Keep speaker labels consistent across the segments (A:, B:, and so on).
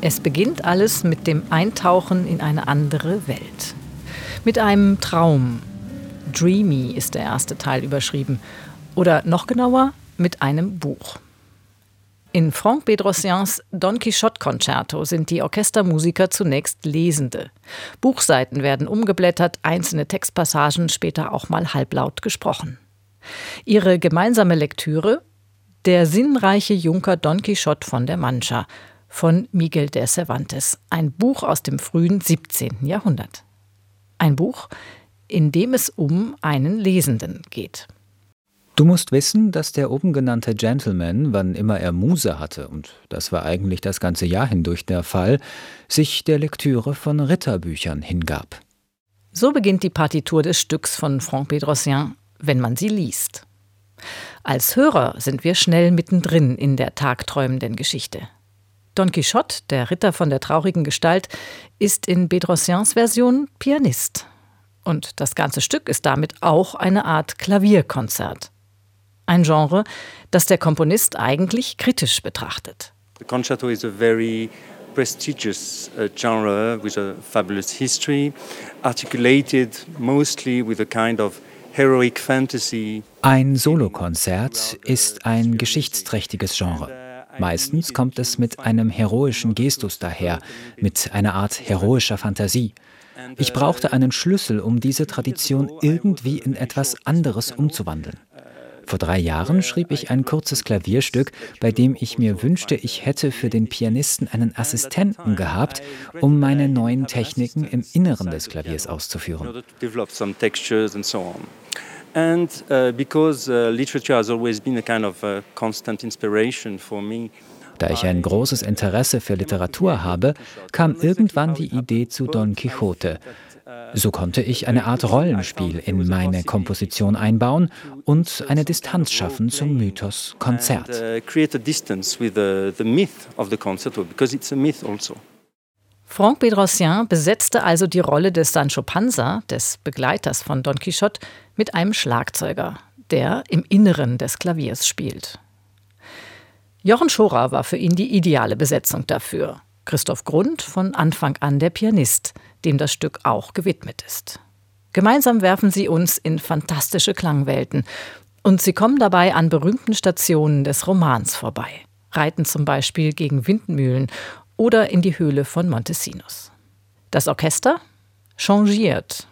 A: Es beginnt alles mit dem Eintauchen in eine andere Welt. Mit einem Traum. Dreamy ist der erste Teil überschrieben. Oder noch genauer, mit einem Buch. In Franck Bedrossians Don Quixote Concerto sind die Orchestermusiker zunächst Lesende. Buchseiten werden umgeblättert, einzelne Textpassagen später auch mal halblaut gesprochen. Ihre gemeinsame Lektüre Der sinnreiche Junker Don Quixote von der Mancha von Miguel de Cervantes, ein Buch aus dem frühen 17. Jahrhundert. Ein Buch, in dem es um einen Lesenden geht.
B: Du musst wissen, dass der oben genannte Gentleman, wann immer er Muse hatte, und das war eigentlich das ganze Jahr hindurch der Fall, sich der Lektüre von Ritterbüchern hingab.
A: So beginnt die Partitur des Stücks von Franck Pedrossian, wenn man sie liest. Als Hörer sind wir schnell mittendrin in der tagträumenden Geschichte. Don Quixote, der Ritter von der traurigen Gestalt, ist in Bedrossians Version Pianist. Und das ganze Stück ist damit auch eine Art Klavierkonzert. Ein Genre, das der Komponist eigentlich kritisch betrachtet.
C: The concerto is a very prestigious uh, genre with a fabulous history, articulated mostly with a kind of heroic fantasy.
B: Ein Solokonzert ist ein geschichtsträchtiges Genre. Meistens kommt es mit einem heroischen Gestus daher, mit einer Art heroischer Fantasie. Ich brauchte einen Schlüssel, um diese Tradition irgendwie in etwas anderes umzuwandeln. Vor drei Jahren schrieb ich ein kurzes Klavierstück, bei dem ich mir wünschte, ich hätte für den Pianisten einen Assistenten gehabt, um meine neuen Techniken im Inneren des Klaviers auszuführen.
C: And uh, because uh, literature has always been a kind of a constant inspiration for me.
B: Da ich ein großes Interesse für Literatur habe, kam irgendwann die Idee zu Don Quixote. So konnte ich eine Art Rollenspiel in meine Komposition einbauen und eine Distanz schaffen zum Mythos Konzert.
A: Franck Bedrossian besetzte also die Rolle des Sancho Panza, des Begleiters von Don Quixote, mit einem Schlagzeuger, der im Inneren des Klaviers spielt. Jochen Schorer war für ihn die ideale Besetzung dafür. Christoph Grund von Anfang an der Pianist, dem das Stück auch gewidmet ist. Gemeinsam werfen sie uns in fantastische Klangwelten und sie kommen dabei an berühmten Stationen des Romans vorbei, reiten zum Beispiel gegen Windmühlen oder in die Höhle von Montesinos. Das Orchester changiert.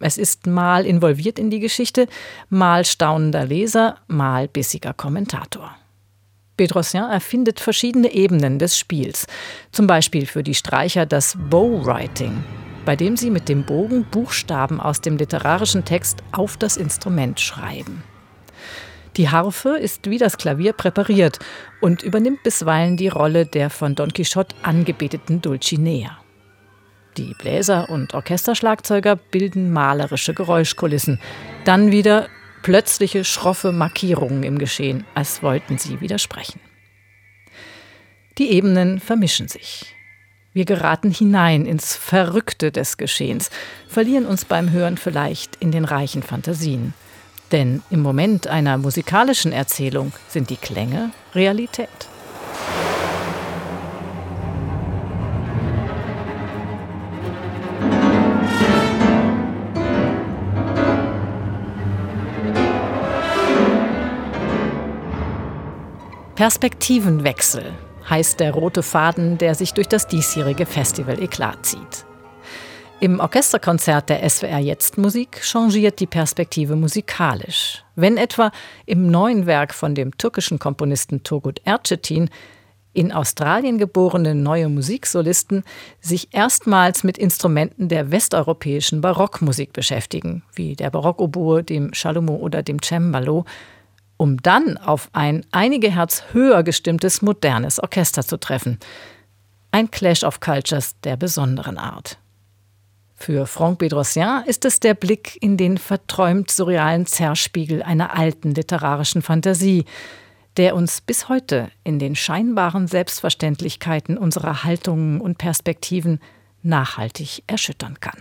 A: Es ist mal involviert in die Geschichte, mal staunender Leser, mal bissiger Kommentator. Bedrossian erfindet verschiedene Ebenen des Spiels, zum Beispiel für die Streicher das Bowwriting, bei dem sie mit dem Bogen Buchstaben aus dem literarischen Text auf das Instrument schreiben. Die Harfe ist wie das Klavier präpariert und übernimmt bisweilen die Rolle der von Don Quixote angebeteten Dulcinea. Die Bläser und Orchesterschlagzeuger bilden malerische Geräuschkulissen. Dann wieder plötzliche schroffe Markierungen im Geschehen, als wollten sie widersprechen. Die Ebenen vermischen sich. Wir geraten hinein ins Verrückte des Geschehens, verlieren uns beim Hören vielleicht in den reichen Fantasien. Denn im Moment einer musikalischen Erzählung sind die Klänge Realität. Perspektivenwechsel heißt der rote Faden, der sich durch das diesjährige Festival Eklat zieht. Im Orchesterkonzert der SWR Jetzt Musik changiert die Perspektive musikalisch. Wenn etwa im neuen Werk von dem türkischen Komponisten Turgut Erçetin in Australien geborene neue Musiksolisten sich erstmals mit Instrumenten der westeuropäischen Barockmusik beschäftigen, wie der Barockoboe, dem Chalumeau oder dem Cembalo, um dann auf ein einige Herz höher gestimmtes modernes Orchester zu treffen. Ein Clash of Cultures der besonderen Art. Für Franck Bedrossian ist es der Blick in den verträumt surrealen Zerspiegel einer alten literarischen Fantasie, der uns bis heute in den scheinbaren Selbstverständlichkeiten unserer Haltungen und Perspektiven nachhaltig erschüttern kann.